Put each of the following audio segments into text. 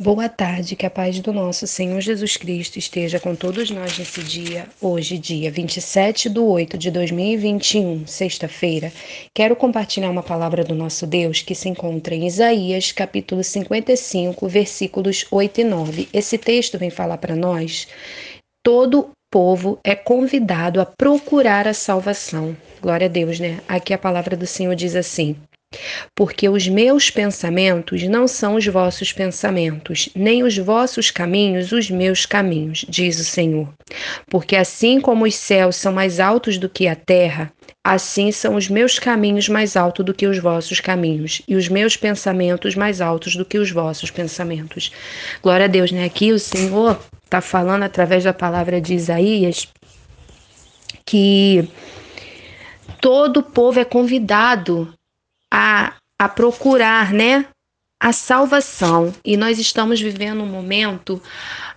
Boa tarde, que a paz do nosso Senhor Jesus Cristo esteja com todos nós nesse dia, hoje, dia 27 de 8 de 2021, sexta-feira. Quero compartilhar uma palavra do nosso Deus que se encontra em Isaías, capítulo 55, versículos 8 e 9. Esse texto vem falar para nós: todo povo é convidado a procurar a salvação. Glória a Deus, né? Aqui a palavra do Senhor diz assim: porque os meus pensamentos não são os vossos pensamentos, nem os vossos caminhos os meus caminhos, diz o Senhor. Porque assim como os céus são mais altos do que a terra, assim são os meus caminhos mais altos do que os vossos caminhos, e os meus pensamentos mais altos do que os vossos pensamentos. Glória a Deus, né? Aqui o Senhor está falando através da palavra de Isaías que todo povo é convidado a, a procurar, né? A salvação. E nós estamos vivendo um momento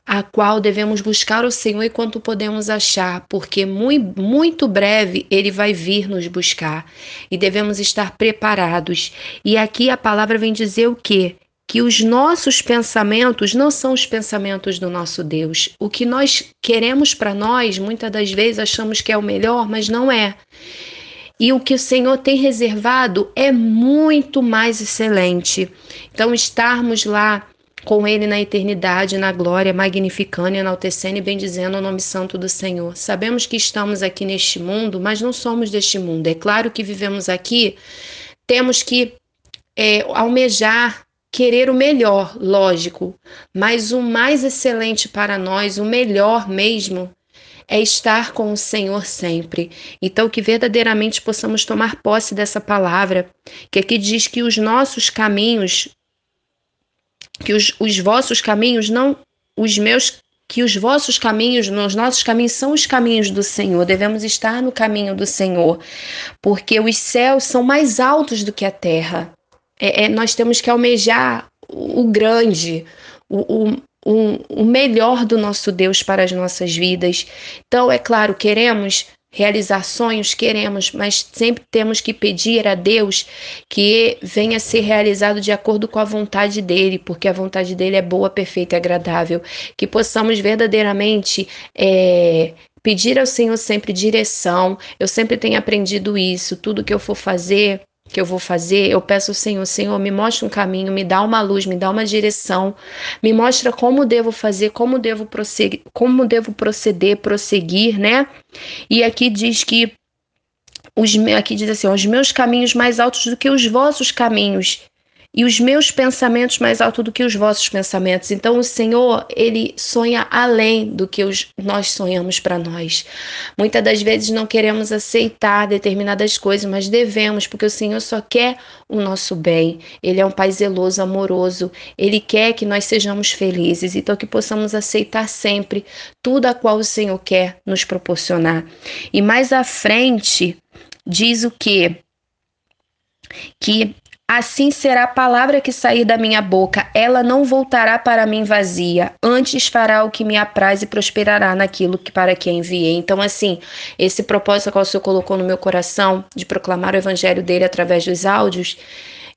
a qual devemos buscar o Senhor enquanto podemos achar, porque muito, muito breve ele vai vir nos buscar e devemos estar preparados. E aqui a palavra vem dizer o quê? Que os nossos pensamentos não são os pensamentos do nosso Deus. O que nós queremos para nós, muitas das vezes achamos que é o melhor, mas não é. E o que o Senhor tem reservado é muito mais excelente. Então, estarmos lá com Ele na eternidade, na glória, magnificando, enaltecendo e bendizendo o nome santo do Senhor. Sabemos que estamos aqui neste mundo, mas não somos deste mundo. É claro que vivemos aqui, temos que é, almejar querer o melhor, lógico, mas o mais excelente para nós, o melhor mesmo, é estar com o Senhor sempre. Então, que verdadeiramente possamos tomar posse dessa palavra, que aqui diz que os nossos caminhos, que os, os vossos caminhos, não os meus que os vossos caminhos, os nossos caminhos são os caminhos do Senhor, devemos estar no caminho do Senhor, porque os céus são mais altos do que a terra. É, é, nós temos que almejar o, o grande, o, o, o melhor do nosso Deus para as nossas vidas. Então, é claro, queremos realizar sonhos, queremos, mas sempre temos que pedir a Deus que venha ser realizado de acordo com a vontade dele, porque a vontade dele é boa, perfeita e agradável. Que possamos verdadeiramente é, pedir ao Senhor sempre direção. Eu sempre tenho aprendido isso. Tudo que eu for fazer, que eu vou fazer, eu peço ao Senhor, Senhor, me mostre um caminho, me dá uma luz, me dá uma direção, me mostra como devo fazer, como devo prosseguir, como devo proceder, prosseguir, né? E aqui diz que os aqui diz assim, os meus caminhos mais altos do que os vossos caminhos e os meus pensamentos mais alto do que os vossos pensamentos. Então o Senhor, ele sonha além do que os, nós sonhamos para nós. Muitas das vezes não queremos aceitar determinadas coisas, mas devemos, porque o Senhor só quer o nosso bem. Ele é um Pai zeloso, amoroso. Ele quer que nós sejamos felizes. Então que possamos aceitar sempre tudo a qual o Senhor quer nos proporcionar. E mais à frente diz o que? Que Assim será a palavra que sair da minha boca, ela não voltará para mim vazia, antes fará o que me apraz e prosperará naquilo que para que enviei. Então, assim, esse propósito que o Senhor colocou no meu coração de proclamar o evangelho dele através dos áudios,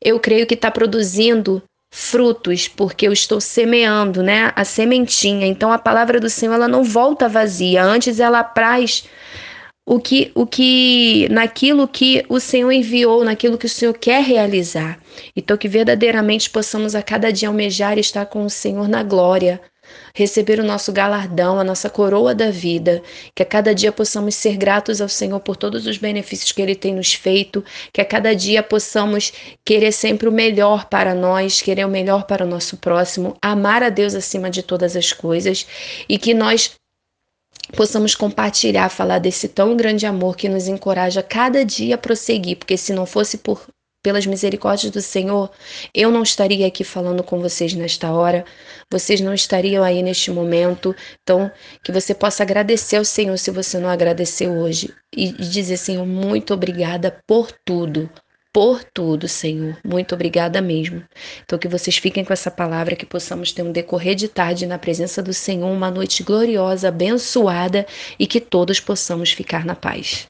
eu creio que está produzindo frutos, porque eu estou semeando, né, a sementinha. Então, a palavra do Senhor ela não volta vazia, antes ela apraz o que, o que naquilo que o Senhor enviou, naquilo que o Senhor quer realizar. Então que verdadeiramente possamos a cada dia almejar estar com o Senhor na glória, receber o nosso galardão, a nossa coroa da vida, que a cada dia possamos ser gratos ao Senhor por todos os benefícios que ele tem nos feito, que a cada dia possamos querer sempre o melhor para nós, querer o melhor para o nosso próximo, amar a Deus acima de todas as coisas e que nós possamos compartilhar, falar desse tão grande amor que nos encoraja cada dia a prosseguir, porque se não fosse por pelas misericórdias do Senhor, eu não estaria aqui falando com vocês nesta hora, vocês não estariam aí neste momento. Então, que você possa agradecer ao Senhor se você não agradeceu hoje e dizer, Senhor, muito obrigada por tudo por tudo, Senhor. Muito obrigada mesmo. Então, que vocês fiquem com essa palavra, que possamos ter um decorrer de tarde na presença do Senhor, uma noite gloriosa, abençoada e que todos possamos ficar na paz.